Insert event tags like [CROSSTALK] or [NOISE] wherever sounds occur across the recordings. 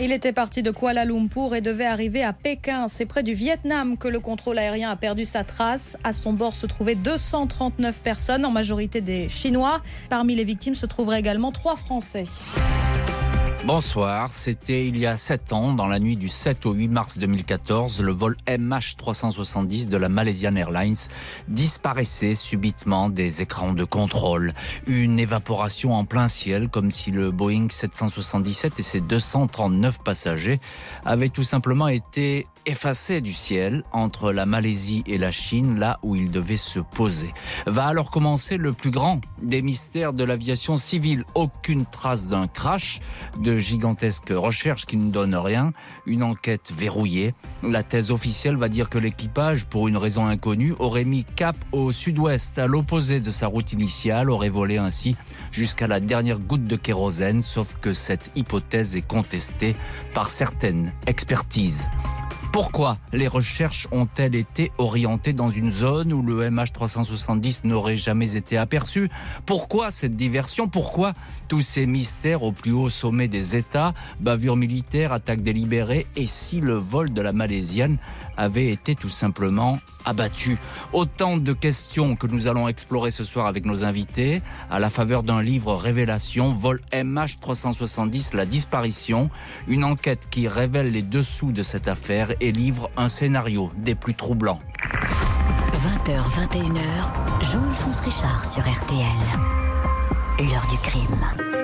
Il était parti de Kuala Lumpur et devait arriver à Pékin. C'est près du Vietnam que le contrôle aérien a perdu sa trace. À son bord se trouvaient 239 personnes, en majorité des Chinois. Parmi les victimes se trouveraient également trois Français. Bonsoir, c'était il y a 7 ans, dans la nuit du 7 au 8 mars 2014, le vol MH370 de la Malaysian Airlines disparaissait subitement des écrans de contrôle. Une évaporation en plein ciel, comme si le Boeing 777 et ses 239 passagers avaient tout simplement été effacé du ciel entre la Malaisie et la Chine, là où il devait se poser. Va alors commencer le plus grand des mystères de l'aviation civile. Aucune trace d'un crash, de gigantesques recherches qui ne donnent rien, une enquête verrouillée. La thèse officielle va dire que l'équipage, pour une raison inconnue, aurait mis cap au sud-ouest, à l'opposé de sa route initiale, aurait volé ainsi jusqu'à la dernière goutte de kérosène, sauf que cette hypothèse est contestée par certaines expertises. Pourquoi les recherches ont-elles été orientées dans une zone où le MH370 n'aurait jamais été aperçu? Pourquoi cette diversion? Pourquoi tous ces mystères au plus haut sommet des États Bavures militaires, attaques délibérées Et si le vol de la Malaisienne avait été tout simplement abattu. Autant de questions que nous allons explorer ce soir avec nos invités à la faveur d'un livre Révélation, Vol MH370, la disparition, une enquête qui révèle les dessous de cette affaire et livre un scénario des plus troublants. 20h, 21h, Jean-Alphonse Richard sur RTL. L'heure du crime.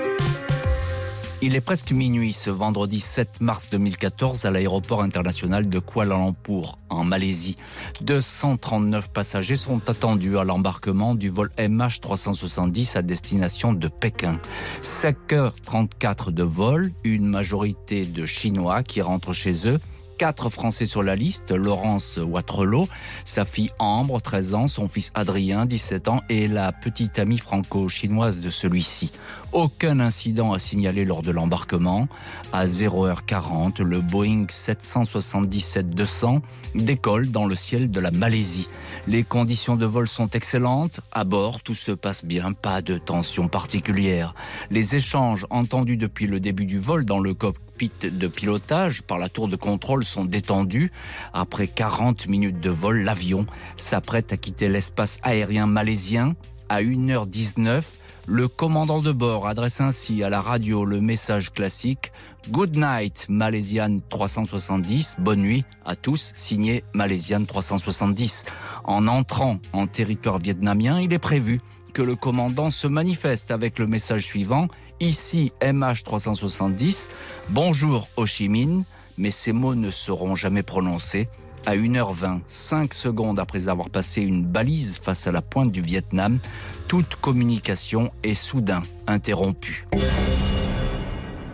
Il est presque minuit ce vendredi 7 mars 2014 à l'aéroport international de Kuala Lumpur, en Malaisie. 239 passagers sont attendus à l'embarquement du vol MH370 à destination de Pékin. 5h34 de vol, une majorité de Chinois qui rentrent chez eux quatre Français sur la liste, Laurence Watrelot, sa fille Ambre, 13 ans, son fils Adrien, 17 ans, et la petite amie franco-chinoise de celui-ci. Aucun incident à signaler lors de l'embarquement. À 0h40, le Boeing 777-200 décolle dans le ciel de la Malaisie. Les conditions de vol sont excellentes. À bord, tout se passe bien, pas de tension particulière. Les échanges entendus depuis le début du vol dans le cockpit de pilotage par la tour de contrôle sont détendus. Après 40 minutes de vol, l'avion s'apprête à quitter l'espace aérien malaisien à 1h19. Le commandant de bord adresse ainsi à la radio le message classique Good night Malaysian 370, bonne nuit à tous, signé Malaysian 370. En entrant en territoire vietnamien, il est prévu que le commandant se manifeste avec le message suivant Ici MH370, bonjour Ho Chi Minh, mais ces mots ne seront jamais prononcés. À 1h20, 5 secondes après avoir passé une balise face à la pointe du Vietnam, toute communication est soudain interrompue.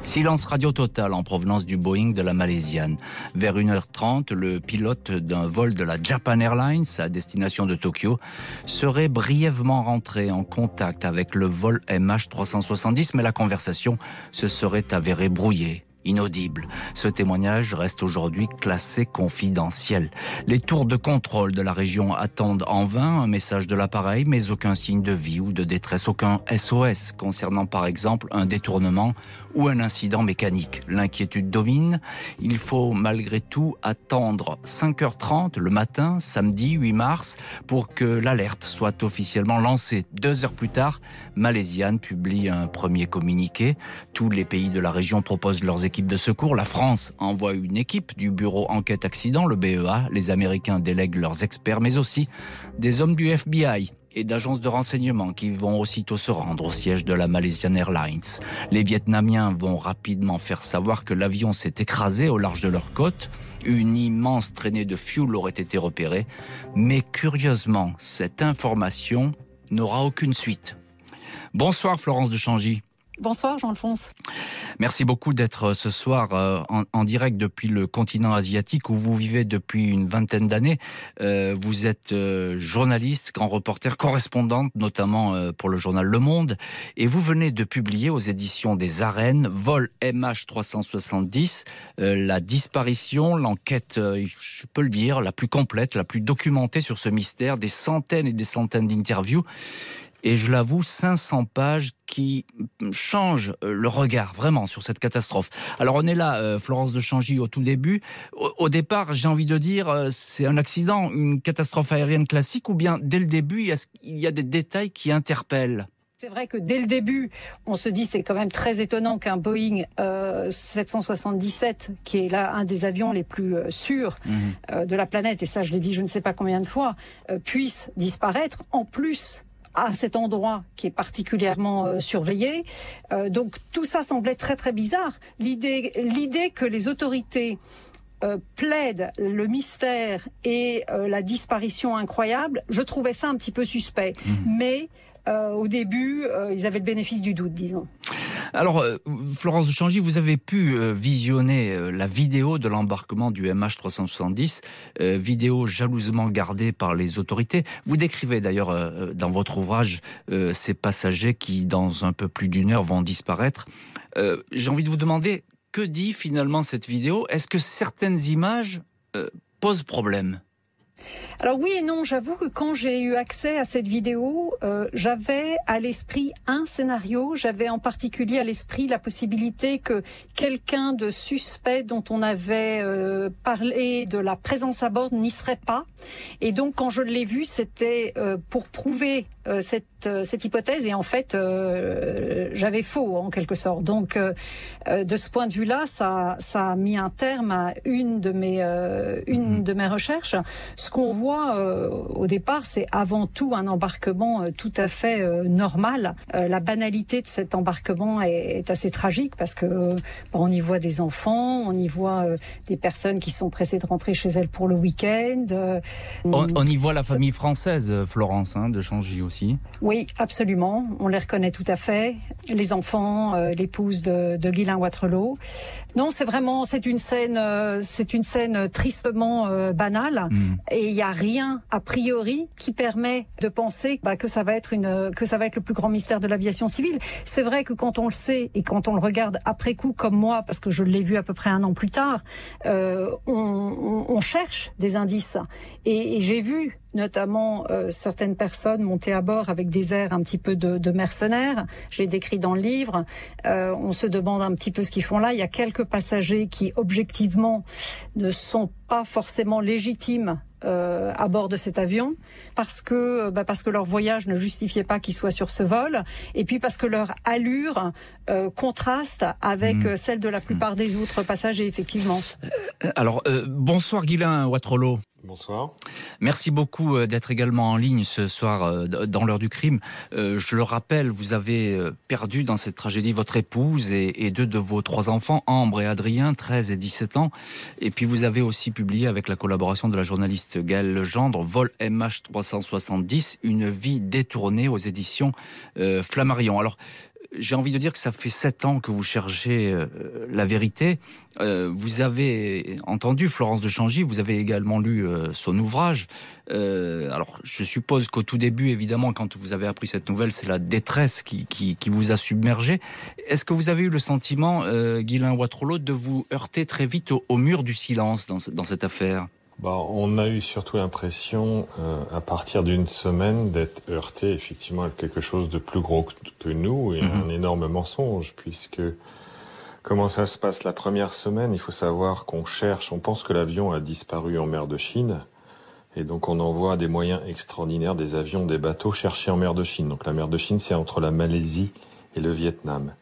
Silence radio total en provenance du Boeing de la Malaisiane. Vers 1h30, le pilote d'un vol de la Japan Airlines à destination de Tokyo serait brièvement rentré en contact avec le vol MH370, mais la conversation se serait avérée brouillée inaudible. Ce témoignage reste aujourd'hui classé confidentiel. Les tours de contrôle de la région attendent en vain un message de l'appareil, mais aucun signe de vie ou de détresse, aucun SOS concernant par exemple un détournement ou un incident mécanique. L'inquiétude domine. Il faut malgré tout attendre 5h30 le matin, samedi 8 mars, pour que l'alerte soit officiellement lancée. Deux heures plus tard, Malaisiane publie un premier communiqué. Tous les pays de la région proposent leurs équipes de secours. La France envoie une équipe du bureau enquête accident, le BEA. Les Américains délèguent leurs experts, mais aussi des hommes du FBI et d'agences de renseignement qui vont aussitôt se rendre au siège de la Malaysian Airlines. Les Vietnamiens vont rapidement faire savoir que l'avion s'est écrasé au large de leur côte. Une immense traînée de fuel aurait été repérée. Mais curieusement, cette information n'aura aucune suite. Bonsoir Florence de Changy. Bonsoir Jean-Alphonse. Merci beaucoup d'être euh, ce soir euh, en, direct depuis le continent asiatique où vous vivez depuis une vingtaine d'années. Euh, vous êtes journaliste, grand reporter, correspondante notamment pour le journal Le Monde et vous venez de publier aux éditions des Arènes Vol MH370, la disparition, l'enquête, je peux le dire, la plus complète, la plus documentée sur ce mystère, des centaines et des centaines d'interviews et je l'avoue, 500 pages qui changent euh, le regard vraiment sur cette catastrophe. Alors on est là, euh, Florence de Changy, au tout début. Au, départ, j'ai envie de dire, euh, c'est un accident, une catastrophe aérienne classique, ou bien dès le début, il y a des détails qui interpellent? C'est vrai que dès le début, on se dit c'est quand même très étonnant qu'un Boeing 777, qui est là un des avions les plus sûrs mhm. de la planète, et ça je l'ai dit je ne sais pas combien de fois, puisse disparaître. En plus, à cet endroit qui est particulièrement euh, surveillé. Euh, donc tout ça semblait très très bizarre. L'idée, l'idée que les autorités euh, plaident le mystère et la disparition incroyable, je trouvais ça un petit peu suspect. Mmh. Mais au début, ils avaient le bénéfice du doute, disons. Alors, euh, Florence de vous avez pu euh, visionner euh, la vidéo de l'embarquement du MH370, vidéo jalousement gardée par les autorités. Vous décrivez d'ailleurs dans votre ouvrage ces passagers qui, dans un peu plus d'une heure, vont disparaître. J'ai envie de vous demander, que dit finalement cette vidéo? Est-ce que certaines images posent problème? Alors oui et non, j'avoue que quand j'ai eu accès à cette vidéo, euh, j'avais à l'esprit un scénario, j'avais en particulier à l'esprit la possibilité que quelqu'un de suspect dont on avait euh, parlé de la présence à bord n'y serait pas. Et donc quand je l'ai vu, c'était euh, pour prouver cette, cette hypothèse et en fait j'avais faux en quelque sorte. Donc de ce point de vue-là, ça, ça a mis un terme à une de mes, une mhm. de mes recherches. Ce qu'on voit euh, au départ, c'est avant tout un embarquement euh, tout à fait euh, normal. la banalité de cet embarquement est, assez tragique parce que on y voit des enfants, on y voit des personnes qui sont pressées de rentrer chez elles pour le week-end. On, y voit la famille française, Florence, hein, de Changy aussi. Oui, absolument. On les reconnaît tout à fait. Les enfants, l'épouse de, de Guylain Waterloo. Non, c'est vraiment, c'est une scène, euh, c'est une scène tristement euh, banale, mm. et il n'y a rien a priori qui permet de penser bah, que ça va être une, que ça va être le plus grand mystère de l'aviation civile. C'est vrai que quand on le sait et quand on le regarde après coup, comme moi, parce que je l'ai vu à peu près un an plus tard, euh, on, on, cherche des indices, et, et j'ai vu notamment euh, certaines personnes montées à bord avec des airs un petit peu de, de mercenaires. Je l'ai décrit dans le livre. Euh, on se demande un petit peu ce qu'ils font là. Il y a quelques passagers qui, objectivement, ne sont pas forcément légitimes euh, à bord de cet avion parce que bah parce que leur voyage ne justifiait pas qu'ils soient sur ce vol et puis parce que leur allure euh, contraste avec mmh. celle de la plupart des autres passagers effectivement. alors bonsoir Guilain Watrolo. Bonsoir. Merci beaucoup euh, d'être également en ligne ce soir euh, dans l'heure du crime. Euh, je le rappelle, vous avez perdu dans cette tragédie votre épouse et deux de vos trois enfants, Ambre et Adrien, 13 et 17 ans. Et puis vous avez aussi publié avec la collaboration de la journaliste Gaëlle Legendre, Vol MH370, une vie détournée aux éditions Flammarion. Alors, j'ai envie de dire que ça fait sept ans que vous cherchez euh, la vérité. Euh, vous avez entendu Florence de Changy, vous avez également lu euh, son ouvrage. alors, je suppose qu'au tout début, évidemment, quand vous avez appris cette nouvelle, c'est la détresse qui, qui, vous a submergé. Est-ce que vous avez eu le sentiment, Guylain Watrolo, de vous heurter très vite au, mur du silence dans, dans cette affaire? Bah, on a eu surtout l'impression, euh, à partir d'une semaine, d'être heurté effectivement à quelque chose de plus gros que nous et mhm. un énorme mensonge, puisque comment ça se passe la première semaine Il faut savoir qu'on cherche, on pense que l'avion a disparu en mer de Chine, et donc on envoie des moyens extraordinaires, des avions, des bateaux chercher en mer de Chine. Donc la mer de Chine, c'est entre la Malaisie et le Vietnam.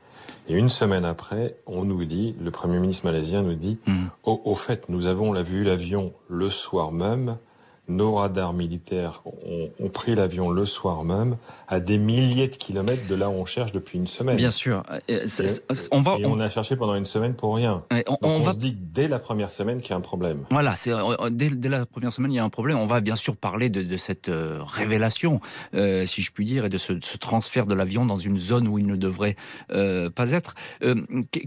Et une semaine après, on nous dit, le Premier ministre malaisien nous dit, hmm. au, fait, nous avons vu l'avion le soir même, nos radars militaires ont, pris l'avion le soir même à des milliers de kilomètres de là où on cherche depuis une semaine. Bien sûr. Et, on va. on... a cherché pendant une semaine pour rien. on, va... se dit dès la première semaine qu'il y a un problème. Voilà, c'est euh, dès, la première semaine il y a un problème. On va bien sûr parler de, cette euh, révélation, euh, si je puis dire, et de ce, transfert de l'avion dans une zone où il ne devrait pas être.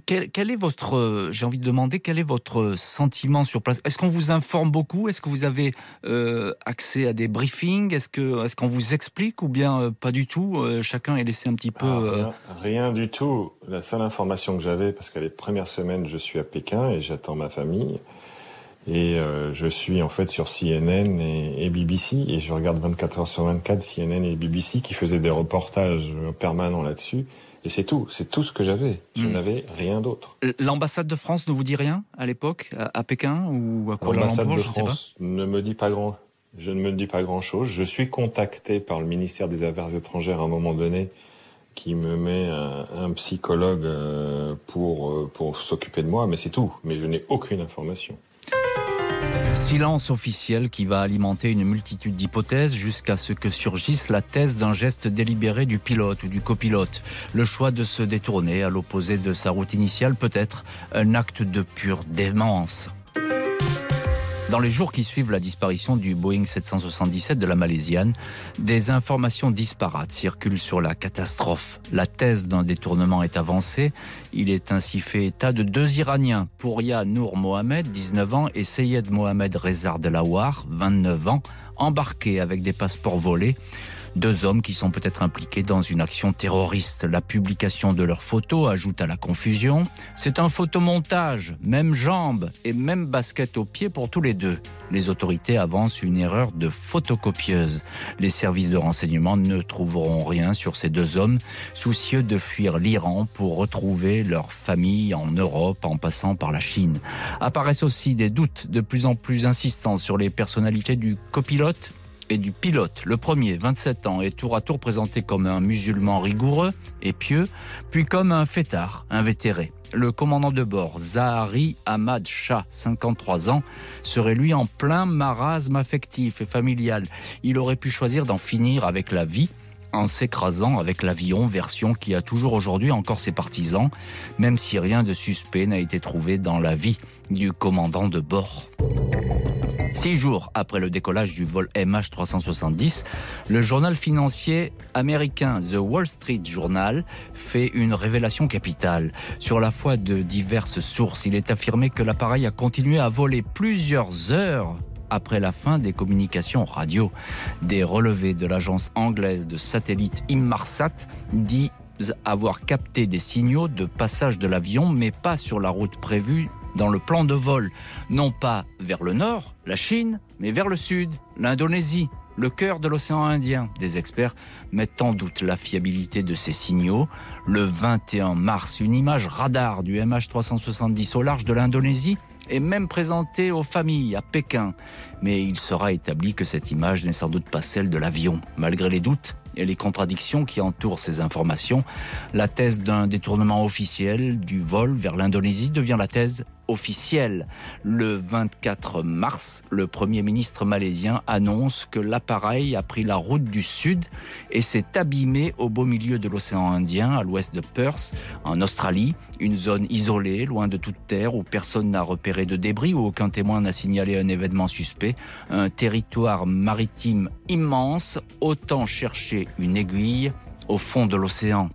Quel, quel, est votre, j'ai envie de demander, quel est votre sentiment sur place? Est-ce qu'on vous informe beaucoup? Est-ce que vous avez euh, accès à des briefings? Est-ce que est-ce qu'on vous explique ou bien euh, pas du tout euh, Chacun est laissé un petit peu. Ah, rien, du tout. La seule information que j'avais, parce qu'à les premières semaines, je suis à Pékin et j'attends ma famille. Et euh, je suis en fait sur CNN et, BBC et je regarde 24 heures sur 24 CNN et BBC qui faisaient des reportages permanents là-dessus. Et c'est tout, c'est tout ce que j'avais. Je hmm. n'avais rien d'autre. L'ambassade de France ne vous dit rien à l'époque, à, Pékin ou à Kuala L'ambassade de France ne me dit pas grand. Je ne me dis pas grand chose. Je suis contacté par le ministère des Affaires étrangères à un moment donné qui me met un, psychologue euh, pour, euh, pour s'occuper de moi, mais c'est tout. Mais je n'ai aucune information. Silence officiel qui va alimenter une multitude d'hypothèses jusqu'à ce que surgisse la thèse d'un geste délibéré du pilote ou du copilote. Le choix de se détourner à l'opposé de sa route initiale peut être un acte de pure démence. Dans les jours qui suivent la disparition du Boeing 777 de la Malaisienne, des informations disparates circulent sur la catastrophe. La thèse d'un détournement est avancée. Il est ainsi fait état de deux Iraniens, Pouria Nour Mohamed, 19 ans, et Seyed Mohamed Reza Delawar, 29 ans, embarqués avec des passeports volés deux hommes qui sont peut-être impliqués dans une action terroriste. La publication de leurs photos ajoute à la confusion. C'est un photomontage, même jambes et même basket aux pieds pour tous les deux. Les autorités avancent une erreur de photocopieuse. Les services de renseignement ne trouveront rien sur ces deux hommes, soucieux de fuir l'Iran pour retrouver leur famille en Europe en passant par la Chine. Apparaissent aussi des doutes de plus en plus insistants sur les personnalités du copilote et du pilote. Le premier, 27 ans, est tour à tour présenté comme un musulman rigoureux et pieux, puis comme un fêtard, invétéré. Le commandant de bord, Zahari Ahmad Shah, 53 ans, serait lui en plein marasme affectif et familial. Il aurait pu choisir d'en finir avec la vie en s'écrasant avec l'avion, version qui a toujours aujourd'hui encore ses partisans, même si rien de suspect n'a été trouvé dans la vie du commandant de bord. Six jours après le décollage du vol MH370, le journal financier américain The Wall Street Journal fait une révélation capitale. Sur la foi de diverses sources, il est affirmé que l'appareil a continué à voler plusieurs heures après la fin des communications radio. Des relevés de l'agence anglaise de satellite Inmarsat disent avoir capté des signaux de passage de l'avion, mais pas sur la route prévue dans le plan de vol, non pas vers le nord, la Chine, mais vers le sud, l'Indonésie, le cœur de l'océan Indien. Des experts mettent en doute la fiabilité de ces signaux. Le 21 mars, une image radar du MH370 au large de l'Indonésie est même présentée aux familles à Pékin. Mais il sera établi que cette image n'est sans doute pas celle de l'avion. Malgré les doutes, et les contradictions qui entourent ces informations, la thèse d'un détournement officiel du vol vers l'Indonésie devient la thèse officielle. Le 24 mars, le Premier ministre malaisien annonce que l'appareil a pris la route du sud et s'est abîmé au beau milieu de l'océan Indien, à l'ouest de Perth, en Australie, une zone isolée, loin de toute terre, où personne n'a repéré de débris, où aucun témoin n'a signalé un événement suspect, un territoire maritime immense, autant une aiguille au fond de l'océan.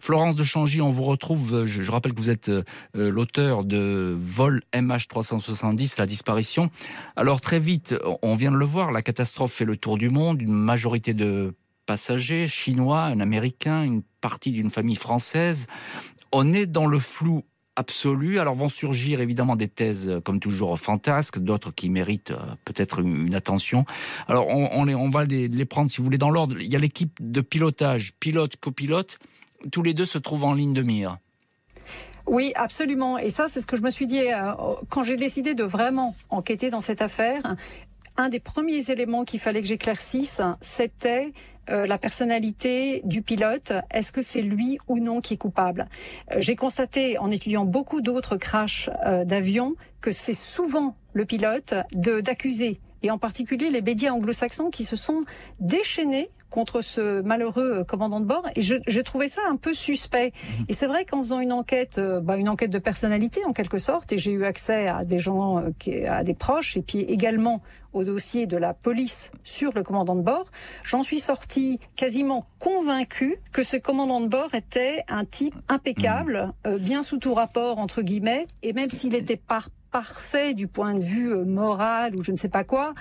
Florence de Changy, on vous retrouve, je, rappelle que vous êtes euh, l'auteur de Vol MH370, la disparition. Alors très vite, on vient de le voir, la catastrophe fait le tour du monde, une majorité de passagers chinois, un américain, une partie d'une famille française. On est dans le flou absolue. Alors vont surgir évidemment des thèses, euh, comme toujours, fantasques, d'autres qui méritent euh, peut-être une, attention. Alors on, on, va les, les, prendre, si vous voulez, dans l'ordre. Il y a l'équipe de pilotage, pilote, copilote. Tous les deux se trouvent en ligne de mire. Oui, absolument. Et ça, c'est ce que je me suis dit euh, quand j'ai décidé de vraiment enquêter dans cette affaire. Un des premiers éléments qu'il fallait que j'éclaircisse, c'était euh, la personnalité du pilote, est-ce que c'est lui ou non qui est coupable? Euh, J'ai constaté en étudiant beaucoup d'autres crashs euh, d'avions que c'est souvent le pilote d'accuser et en particulier les médias anglo-saxons qui se sont déchaînés contre ce malheureux commandant de bord et je, je trouvais ça un peu suspect. Mhm. Et c'est vrai qu'en faisant une enquête, bah, une enquête de personnalité en quelque sorte, et j'ai eu accès à des gens, à des proches, et puis également au dossier de la police sur le commandant de bord, j'en suis sorti quasiment convaincu que ce commandant de bord était un type impeccable, mmh. euh, bien sous tout rapport entre guillemets, et même s'il était pas parfait du point de vue euh, moral ou je ne sais pas quoi.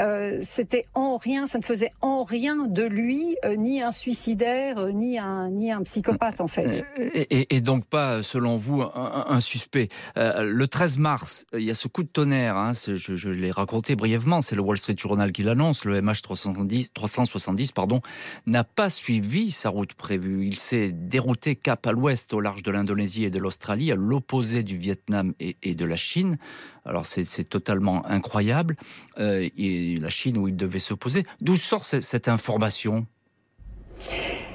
Euh, c'était en rien, ça ne faisait en rien de lui euh, ni un suicidaire, ni un psychopathe en fait. Et, donc pas, selon vous, un, suspect. le 13 mars, il y a ce coup de tonnerre. Hein, je, l'ai raconté brièvement. C'est le Wall Street Journal qui l'annonce. Le MH 370, 370 pardon, n'a pas suivi sa route prévue. Il s'est dérouté cap à l'ouest, au large de l'Indonésie et de l'Australie, à l'opposé du Vietnam et, de la Chine. Alors c'est totalement incroyable. Euh, et la Chine où il devait s'opposer. D'où sort cette, information?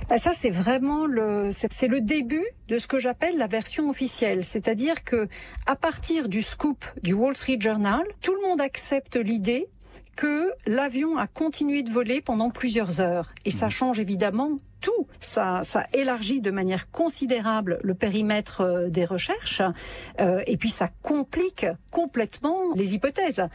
Bah, ça, c'est vraiment le, c'est le début de ce que j'appelle la version officielle. C'est-à-dire que, à partir du scoop du Wall Street Journal, tout le monde accepte l'idée que l'avion a continué de voler pendant plusieurs heures. Et ça mmh. change évidemment tout. Ça, ça élargit de manière considérable le périmètre euh, des recherches euh, et puis ça complique complètement les hypothèses.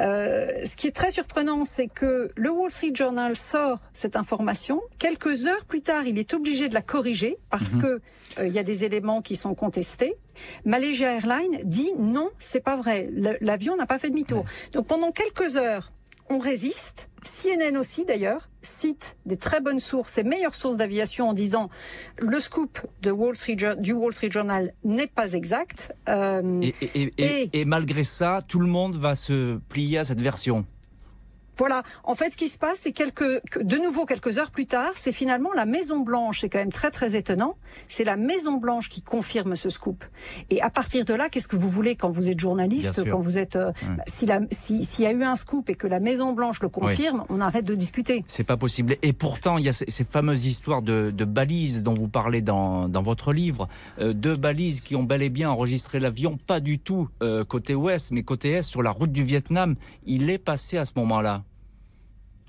Euh, ce qui est très surprenant, c'est que le Wall Street Journal sort cette information. Quelques heures plus tard, il est obligé de la corriger parce mhm. que il y a des éléments qui sont contestés. Malaysia Airlines dit non, c'est pas vrai. L'avion n'a pas fait demi-tour. Donc pendant quelques heures, on résiste. CNN aussi d'ailleurs cite des très bonnes sources et meilleures sources d'aviation en disant le scoop de Wall Street, du Wall Street Journal n'est pas exact. Euh, et, malgré ça, tout le monde va se plier à cette version. Voilà. En fait, ce qui se passe, c'est quelques, de nouveau quelques heures plus tard, c'est finalement la Maison Blanche. C'est quand même très très étonnant. C'est la Maison Blanche qui confirme ce scoop. Et à partir de là, qu'est-ce que vous voulez quand vous êtes journaliste, quand vous êtes, euh, bah, s'il y a eu un scoop et que la Maison Blanche le confirme, on arrête de discuter. C'est pas possible. Et pourtant, il y a ces, fameuses histoires de, balises dont vous parlez dans, votre livre, euh, deux balises qui ont bel et bien enregistré l'avion, pas du tout euh, côté ouest, mais côté est, sur la route du Vietnam. Il est passé à ce moment-là.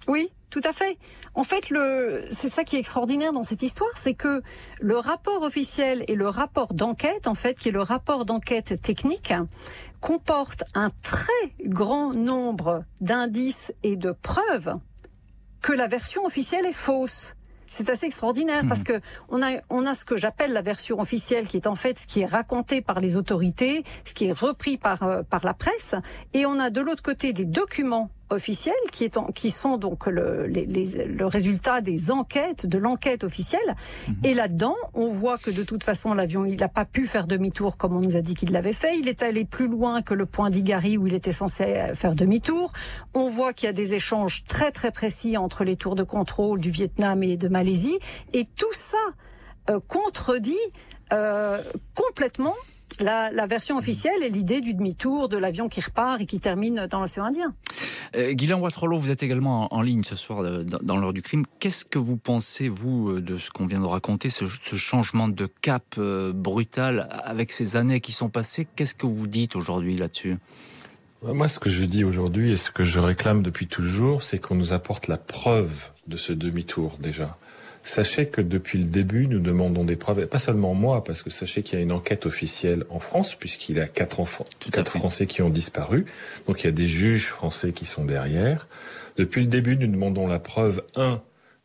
Oui, tout à fait. En fait, le, c'est ça qui est extraordinaire dans cette histoire, c'est que le rapport officiel et le rapport d'enquête, en fait, qui est le rapport d'enquête technique, comporte un très grand nombre d'indices et de preuves que la version officielle est fausse. C'est assez extraordinaire parce hmm. que on a on a ce que j'appelle la version officielle qui est en fait ce qui est raconté par les autorités, ce qui est repris par euh, par la presse et on a de l'autre côté des documents officiels qui, est qui sont donc le, les, le résultat des enquêtes, de l'enquête officielle. Mhm. Et là-dedans, on voit que de toute façon, l'avion, il n'a pas pu faire demi-tour comme on nous a dit qu'il l'avait fait. Il est allé plus loin que le point d'Igari où il était censé faire demi-tour. On voit qu'il y a des échanges très très précis entre les tours de contrôle du Vietnam et de Malaisie. Et tout ça euh, contredit euh, complètement la, la, version officielle est l'idée du demi-tour de l'avion qui repart et qui termine dans l'océan Indien. Euh, Guylain Watrolo, vous êtes également en, ligne ce soir euh, dans, l'heure du crime. Qu'est-ce que vous pensez, vous, euh, de ce qu'on vient de raconter, ce, ce changement de cap euh, brutal avec ces années qui sont passées? Qu'est-ce que vous dites aujourd'hui là-dessus? Moi, ce que je dis aujourd'hui et ce que je réclame depuis toujours, c'est qu'on nous apporte la preuve de ce demi-tour déjà. Sachez que depuis le début, nous demandons des preuves, et pas seulement moi, parce que sachez qu'il y a une enquête officielle en France, puisqu'il y a quatre, enfants, quatre Français qui ont disparu. Donc il y a des juges français qui sont derrière. Depuis le début, nous demandons la preuve, un,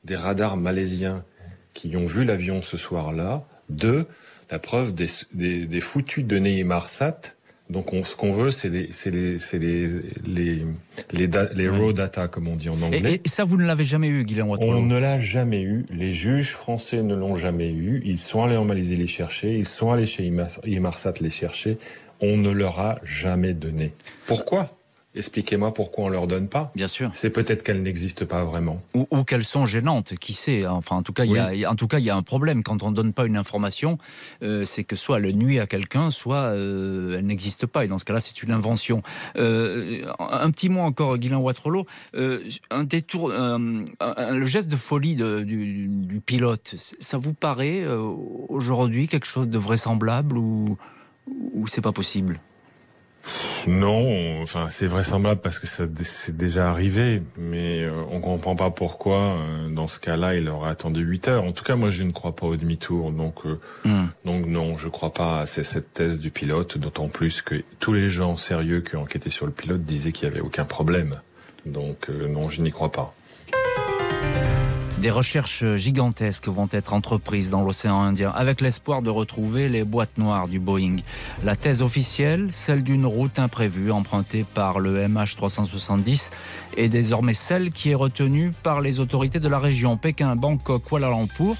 des radars malaisiens qui ont vu l'avion ce soir-là. Deux, la preuve des, des, des foutus données Marsat donc ce qu'on veut, c'est les, les, les, les, les, les raw data, comme on dit en anglais. Et, ça, vous ne l'avez jamais eu, Guillaume On ne l'a jamais eu. Les juges français ne l'ont jamais eu. Ils sont allés en Malaisie les chercher. Ils sont allés chez Imarsat les chercher. On ne leur a jamais donné. Pourquoi? Expliquez-moi pourquoi on leur donne pas. Bien sûr. C'est peut-être qu'elles n'existent pas vraiment. Ou, ou qu'elles sont gênantes, qui sait. Enfin, en tout cas, il y a, en tout cas, il y a un problème quand on donne pas une information. Euh, c'est que soit elle nuit à quelqu'un, soit euh, elle n'existe pas. Et dans ce cas-là, c'est une invention. Euh, un petit mot encore, Guylain. Euh, un détour, le geste de folie de, du, du, pilote, ça vous paraît aujourd'hui quelque chose de vraisemblable ou, ou c'est pas possible? Non, enfin c'est vraisemblable parce que ça c'est déjà arrivé, mais euh, on comprend pas pourquoi euh, dans ce cas-là il aurait attendu 8 heures. En tout cas, moi je ne crois pas au demi-tour, donc euh, hmm. donc non, je crois pas à cette thèse du pilote, d'autant plus que tous les gens sérieux qui ont enquêté sur le pilote disaient qu'il y avait aucun problème. Donc non, je n'y crois pas. Des recherches gigantesques vont être entreprises dans l'océan Indien avec l'espoir de retrouver les boîtes noires du Boeing. La thèse officielle, celle d'une route imprévue empruntée par le MH370 est désormais celle qui est retenue par les autorités de la région Pékin, Bangkok, Kuala Lumpur,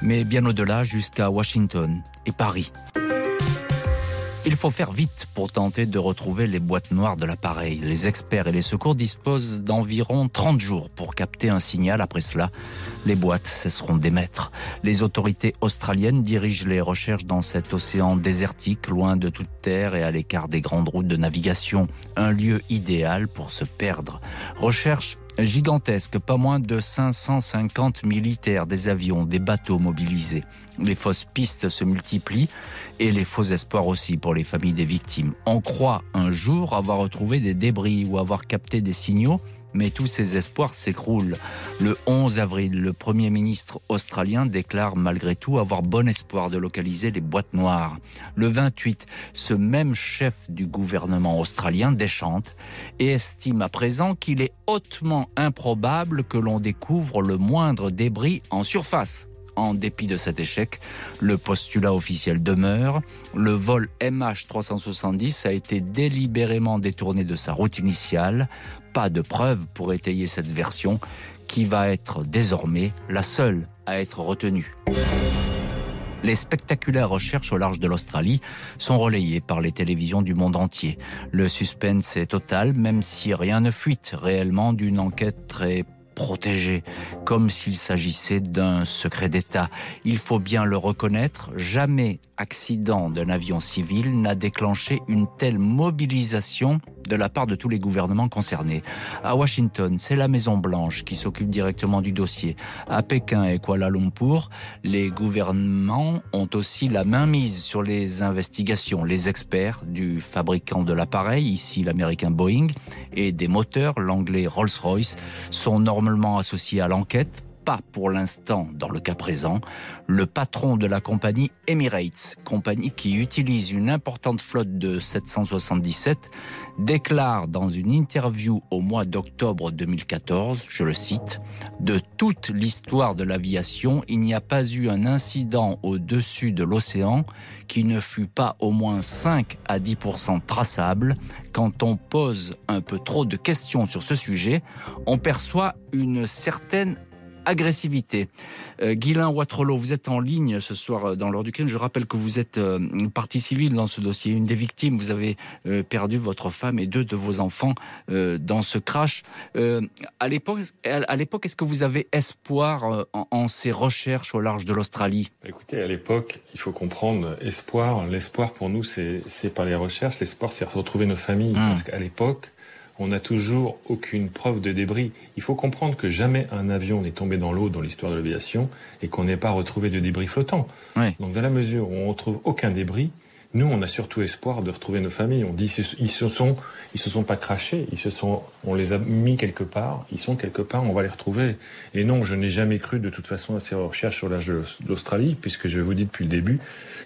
mais bien au-delà jusqu'à Washington et Paris. Il faut faire vite pour tenter de retrouver les boîtes noires de l'appareil. Les experts et les secours disposent d'environ 30 jours pour capter un signal. Après cela, les boîtes cesseront d'émettre. Les autorités australiennes dirigent les recherches dans cet océan désertique, loin de toute terre et à l'écart des grandes routes de navigation. Un lieu idéal pour se perdre. Recherche gigantesque, pas moins de 550 militaires, des avions, des bateaux mobilisés. Les fausses pistes se multiplient et les faux espoirs aussi pour les familles des victimes. On croit un jour avoir retrouvé des débris ou avoir capté des signaux mais tous ces espoirs s'écroulent. Le 11 avril, le Premier ministre australien déclare malgré tout avoir bon espoir de localiser les boîtes noires. Le 28, ce même chef du gouvernement australien déchante et estime à présent qu'il est hautement improbable que l'on découvre le moindre débris en surface. En dépit de cet échec, le postulat officiel demeure. Le vol MH370 a été délibérément détourné de sa route initiale pas de preuves pour étayer cette version qui va être désormais la seule à être retenue. Les spectaculaires recherches au large de l'Australie sont relayées par les télévisions du monde entier. Le suspense est total, même si rien ne fuite réellement d'une enquête très protégé, comme s'il s'agissait d'un secret d'État. Il faut bien le reconnaître, jamais accident d'un avion civil n'a déclenché une telle mobilisation de la part de tous les gouvernements concernés. À Washington, c'est la Maison Blanche qui s'occupe directement du dossier. À Pékin et Kuala Lumpur, les gouvernements ont aussi la main mise sur les investigations. Les experts du fabricant de l'appareil, ici l'américain Boeing, et des moteurs, l'anglais Rolls-Royce, sont normalement associés à l'enquête pas pour l'instant dans le cas présent. Le patron de la compagnie Emirates, compagnie qui utilise une importante flotte de 777, déclare dans une interview au mois d'octobre 2014, je le cite, De toute l'histoire de l'aviation, il n'y a pas eu un incident au-dessus de l'océan qui ne fut pas au moins 5 à 10% traçable. Quand on pose un peu trop de questions sur ce sujet, on perçoit une certaine agressivité. Euh, Guilain Ouattrolo, vous êtes en ligne ce soir euh, dans l'heure du crime. Je rappelle que vous êtes euh, partie civile dans ce dossier, une des victimes. Vous avez perdu votre femme et deux de vos enfants dans ce crash. à l'époque, à l'époque, est-ce que vous avez espoir en, ces recherches au large de l'Australie? Écoutez, à l'époque, il faut comprendre espoir. L'espoir pour nous, c'est pas les recherches. L'espoir, c'est retrouver nos familles. Hum. Parce qu'à l'époque, on n'a toujours aucune preuve de débris. Il faut comprendre que jamais un avion n'est tombé dans l'eau dans l'histoire de l'aviation et qu'on n'ait pas retrouvé de débris flottants. Donc dans la mesure où on ne retrouve aucun débris, nous, on a surtout espoir de retrouver nos familles. On dit ils se sont, ils se sont pas crachés, ils se sont, on les a mis quelque part, ils sont quelque part, on va les retrouver. Et non, je n'ai jamais cru de toute façon à ces recherches sur l'âge de l'Australie, puisque je vous dis depuis le début,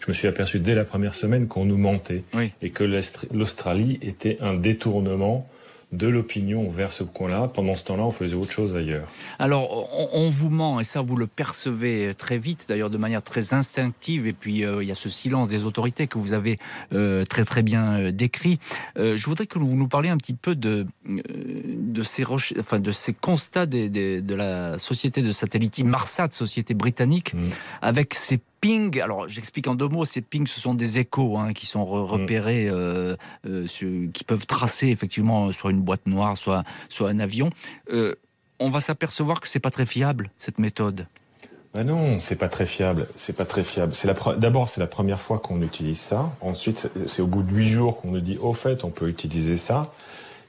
je me suis aperçu dès la première semaine qu'on nous mentait et que l'Australie était un détournement de l'opinion vers ce coin-là. Pendant ce temps-là, on faisait autre chose ailleurs. Alors, on, vous ment, et ça, vous le percevez très vite, d'ailleurs de manière très instinctive, et puis euh, il y a ce silence des autorités que vous avez euh, très très bien euh, décrit. je voudrais que vous nous parliez un petit peu de, de, ces, enfin, de ces constats de la société de satellite Marsat, société britannique, mmh. avec ces alors j'explique en deux mots, ces pings, ce sont des échos hein, qui sont mm. repérés, euh, euh, qui peuvent tracer effectivement soit une boîte noire, soit, soit un avion. Euh, on va s'apercevoir que c'est pas très fiable cette méthode. Ben non, c'est pas très fiable. C'est pas très fiable. C'est d'abord c'est la première fois qu'on utilise ça. Ensuite, c'est au bout de huit jours qu'on nous dit au fait on peut utiliser ça.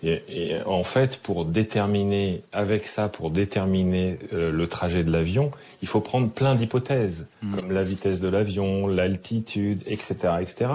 Et, en fait, pour déterminer, avec ça, pour déterminer euh, le trajet de l'avion, il faut prendre plein d'hypothèses, mm. comme la vitesse de l'avion, l'altitude, etc., etc.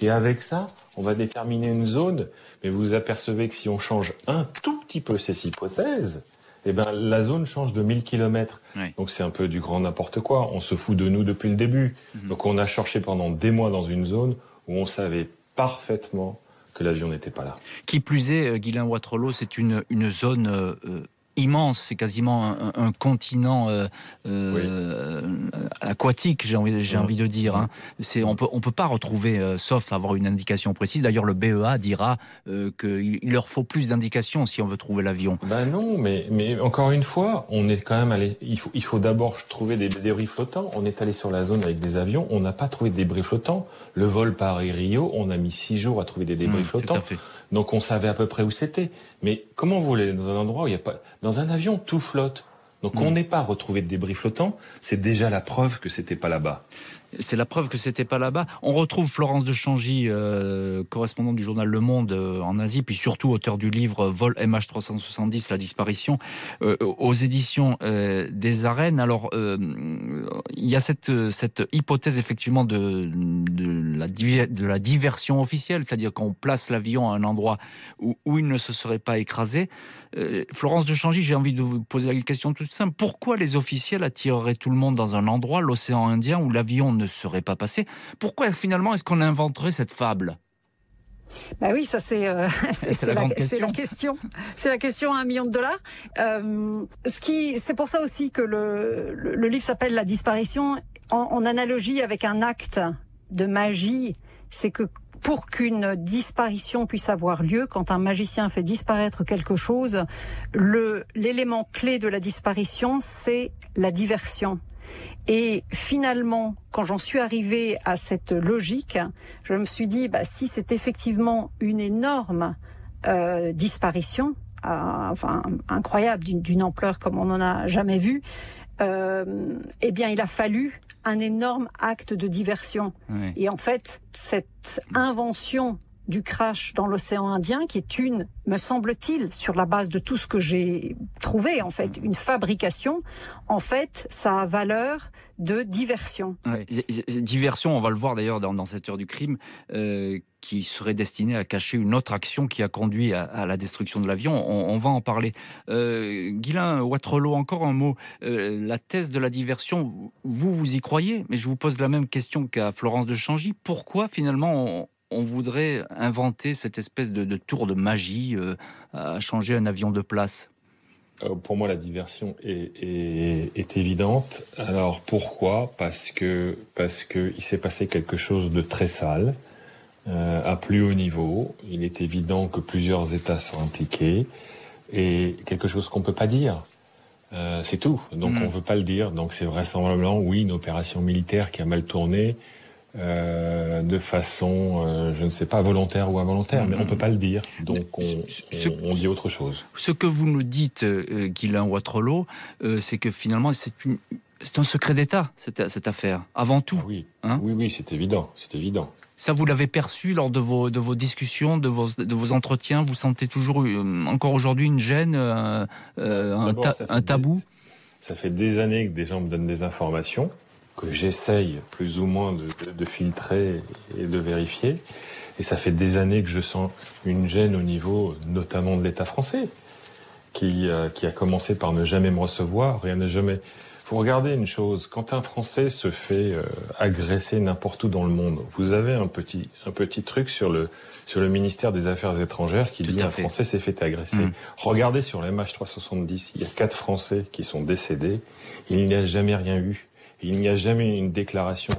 Et avec ça, on va déterminer une zone. Mais vous apercevez que si on change un tout petit peu ces hypothèses, eh ben, la zone change de 1000 km. Donc c'est un peu du grand n'importe quoi. On se fout de nous depuis le début. Mm-hmm. Donc on a cherché pendant des mois dans une zone où on savait parfaitement que l'avion n'était pas là. Qui plus est, euh, Guilain Waterloo, c'est une, une zone euh, euh, immense, c'est quasiment un, continent euh, euh, aquatique, j'ai envie, j'ai envie de dire. Hein. C'est, on peut, on peut pas retrouver, euh, sauf avoir une indication précise. D'ailleurs, le BEA dira qu'il leur faut plus d'indications si on veut trouver l'avion. Ben non, mais, mais encore une fois, on est quand même allé. Il faut, il faut d'abord trouver des débris flottants. On est allé sur la zone avec des avions, on n'a pas trouvé de débris flottants. Le vol Paris-Rio, on a mis six jours à trouver des débris mmh, flottants. Donc on savait à peu près où c'était. Mais comment vous voulez dans un endroit où il n'y a pas... Dans un avion, tout flotte. Donc on mm. n'est pas retrouvé de débris flottants, c'est déjà la preuve que c'était pas là-bas c'est la preuve que c'était pas là-bas. On retrouve Florence de Changy, euh, correspondante du journal Le Monde euh, en Asie, puis surtout auteur du livre Vol MH370, la disparition, euh, aux éditions des arènes. Alors, il y a cette, hypothèse effectivement de, la, diversion officielle, c'est-à-dire qu'on place l'avion à un endroit où, il ne se serait pas écrasé. Florence de Changy, j'ai envie de vous poser la question toute simple. Pourquoi les officiels attireraient tout le monde dans un endroit, l'océan Indien, où l'avion ne serait pas passé? Pourquoi finalement est-ce qu'on inventerait cette fable? Bah oui, ça c'est euh, [LAUGHS] la, la, question. C'est la question à un million de dollars. Euh, ce qui, c'est pour ça aussi que le, le, livre s'appelle La disparition en, en, analogie avec un acte de magie. C'est que pour qu'une disparition puisse avoir lieu, quand un magicien fait disparaître quelque chose, l'élément clé de la disparition, c'est la diversion. Et finalement, quand j'en suis arrivée à cette logique, je me suis dit, bah, si c'est effectivement une énorme euh, disparition, euh, enfin incroyable, d'une ampleur comme on n'en a jamais vu, euh, eh bien, il a fallu un énorme acte de diversion. Et en fait, cette invention du crash dans l'océan Indien, qui est une, me semble-t-il, sur la base de tout ce que j'ai trouvé, en fait, une fabrication. En fait, ça a valeur de diversion. Diversion, on va le voir d'ailleurs dans, cette heure du crime, euh, qui serait destinée à cacher une autre action qui a conduit à, la destruction de l'avion. On, va en parler. Euh, Guylain Watrelot, encore un mot. Euh, la thèse de la diversion, vous, vous y croyez? Mais je vous pose la même question qu'à Florence de Changy. Pourquoi finalement on, voudrait inventer cette espèce de, tour de magie euh, à changer un avion de place? Pour moi, la diversion est, évidente. Alors pourquoi? Parce que parce que il s'est passé quelque chose de très sale euh, à plus haut niveau. Il est évident que plusieurs États sont impliqués et quelque chose qu'on peut pas dire. c'est tout. Donc on mm. on veut pas le dire. Donc c'est vraisemblablement oui une opération militaire qui a mal tourné euh, de façon, euh, je ne sais pas, volontaire ou involontaire, mais on ne peut pas le dire, donc on, on, dit autre chose. Ce que vous nous dites, euh, Guylain euh, c'est que finalement c'est un secret d'État cette, cette, affaire, avant tout. Ah oui, hein oui, oui, c'est évident, c'est évident. Ça, vous l'avez perçu lors de vos, de vos discussions, de vos, de vos entretiens Vous sentez toujours, encore aujourd'hui, une gêne, un, un tabou? Ça fait des années que des gens me donnent des informations que j'essaye plus ou moins de, de, filtrer et de vérifier. Et ça fait des années que je sens une gêne au niveau notamment de l'État français, qui, euh, qui a commencé par ne jamais me recevoir. Rien n'est jamais. Faut regarder une chose. Quand un Français se fait euh, agresser n'importe où dans le monde, vous avez un petit un petit truc sur le sur le ministère des Affaires étrangères qui dit un Français s'est fait agresser. Mm. Regardez sur l'MH370, il y a quatre Français qui sont décédés. Il n'y a jamais rien eu. Il n'y a jamais une déclaration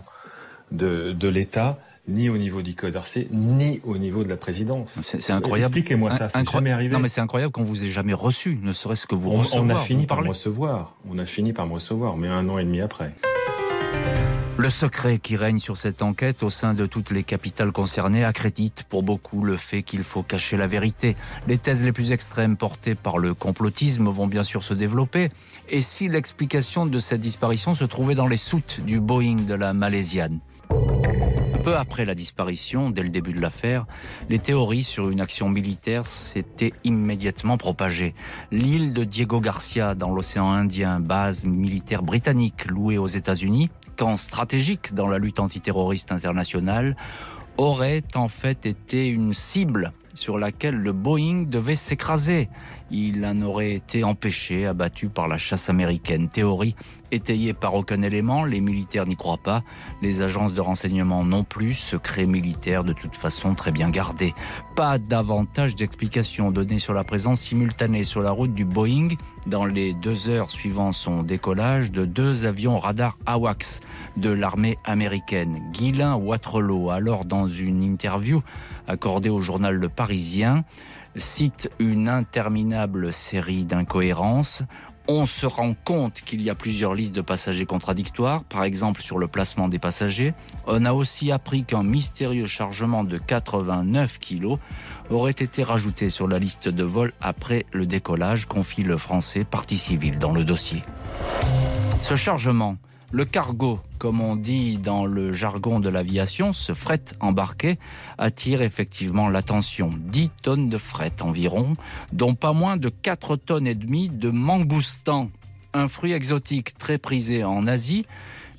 de, de l'État ni au niveau du Code RC, ni au niveau de la présidence. C'est incroyable. Expliquez-moi ça, c'est jamais arrivé. Non, mais c'est incroyable qu'on vous ait jamais reçu, ne serait-ce que vous on, recevoir. On a fini par me recevoir. On a fini par me recevoir, mais un an et demi après. Le secret qui règne sur cette enquête au sein de toutes les capitales concernées accrédite pour beaucoup le fait qu'il faut cacher la vérité. Les thèses les plus extrêmes portées par le complotisme vont bien sûr se développer. Et si l'explication de cette disparition se trouvait dans les soutes du Boeing de la Malaisiane peu après la disparition, dès le début de l'affaire, les théories sur une action militaire s'étaient immédiatement propagées. L'île de Diego Garcia dans l'océan Indien, base militaire britannique louée aux États-Unis, stratégique dans la lutte antiterroriste internationale, aurait en fait été une cible sur laquelle le Boeing devait s'écraser. Il en aurait été empêché, abattu par la chasse américaine. Théorie étayé par aucun élément, les militaires n'y croient pas, les agences de renseignement non plus, secret militaire de toute façon très bien gardé. Pas davantage d'explications données sur la présence simultanée sur la route du Boeing dans les deux heures suivant son décollage de deux avions radar AWACS de l'armée américaine. Guylain Watrelot, alors dans une interview accordée au journal Le Parisien, cite une interminable série d'incohérences on se rend compte qu'il y a plusieurs listes de passagers contradictoires, par exemple sur le placement des passagers. On a aussi appris qu'un mystérieux chargement de 89 kilos aurait été rajouté sur la liste de vol après le décollage, confie le français partie civile dans le dossier. Ce chargement le cargo, comme on dit dans le jargon de l'aviation, ce fret embarqué, attire effectivement l'attention. 10 tonnes de fret environ, dont pas moins de 4 tonnes et demie de mangoustan, un fruit exotique très prisé en Asie,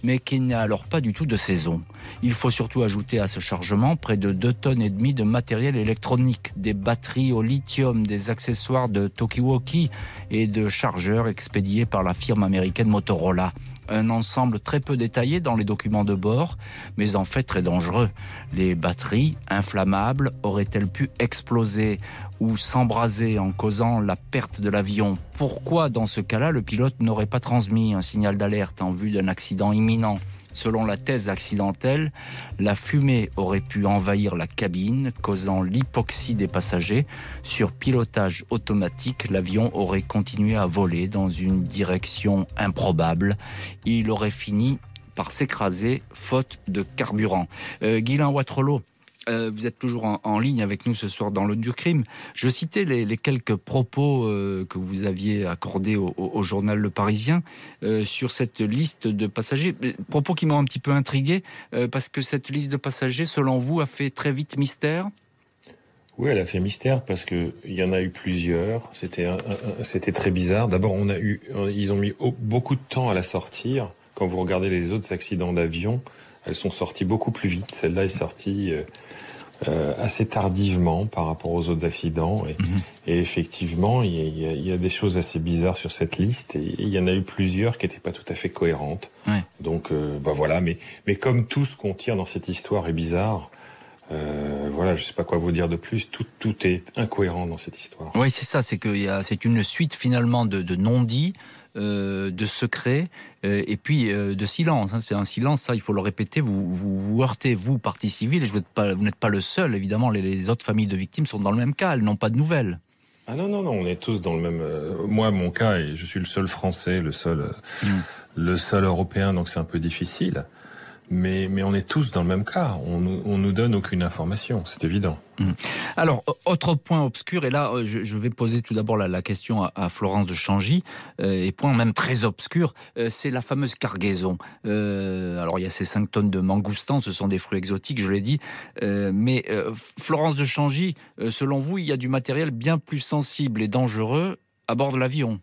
mais qui n'a alors pas du tout de saison. Il faut surtout ajouter à ce chargement près de 2 tonnes et demie de matériel électronique, des batteries au lithium, des accessoires de Tokiwoki et de chargeurs expédiés par la firme américaine Motorola un ensemble très peu détaillé dans les documents de bord, mais en fait très dangereux. Les batteries inflammables auraient-elles pu exploser ou s'embraser en causant la perte de l'avion? Pourquoi dans ce cas-là le pilote n'aurait pas transmis un signal d'alerte en vue d'un accident imminent? Selon la thèse accidentelle, la fumée aurait pu envahir la cabine, causant l'hypoxie des passagers. Sur pilotage automatique, l'avion aurait continué à voler dans une direction improbable. Il aurait fini par s'écraser faute de carburant. Euh, Guylain euh, vous êtes toujours en, ligne avec nous ce soir dans l'audio crime. Je citais les, quelques propos euh, que vous aviez accordés au, journal Le Parisien euh, sur cette liste de passagers. Propos qui m'ont un petit peu intrigué parce que cette liste de passagers, selon vous, a fait très vite mystère? Oui, elle a fait mystère parce que il y en a eu plusieurs. C'était très bizarre. D'abord, ils ont mis beaucoup de temps à la sortir. Quand vous regardez les autres accidents d'avion, elles sont sorties beaucoup plus vite. Celle-là est sortie euh, assez tardivement par rapport aux autres accidents. Et, mhm. effectivement, il y, a, des choses assez bizarres sur cette liste. Et il y en a eu plusieurs qui n'étaient pas tout à fait cohérentes. Donc, euh, bah voilà. Mais, mais comme tout ce qu'on tire dans cette histoire est bizarre, euh, voilà, je sais pas quoi vous dire de plus. Tout, tout est incohérent dans cette histoire. Oui, c'est ça. C'est que c'est une suite finalement de, de non-dits euh, de secret euh, et puis euh, de silence. Hein. C'est un silence, ça, il faut le répéter. Vous vous, heurtez, vous, partie civile, et je pas, vous n'êtes pas le seul. Évidemment, les, autres familles de victimes sont dans le même cas. Elles n'ont pas de nouvelles. Ah non, non, non, on est tous dans le même. moi, mon cas, et je suis le seul Français, le seul, mm. le seul Européen, donc c'est un peu difficile mais, on est tous dans le même cas. On, on nous donne aucune information, c'est évident. Hum. Alors, autre point obscur, et là, euh, je, vais poser tout d'abord la, question à, Florence de Changy, euh, et point même très obscur, euh, c'est la fameuse cargaison. alors, il y a ces 5 tonnes de mangoustans, ce sont des fruits exotiques, je l'ai dit, mais Florence de Changy, selon vous, il y a du matériel bien plus sensible et dangereux à bord de l'avion?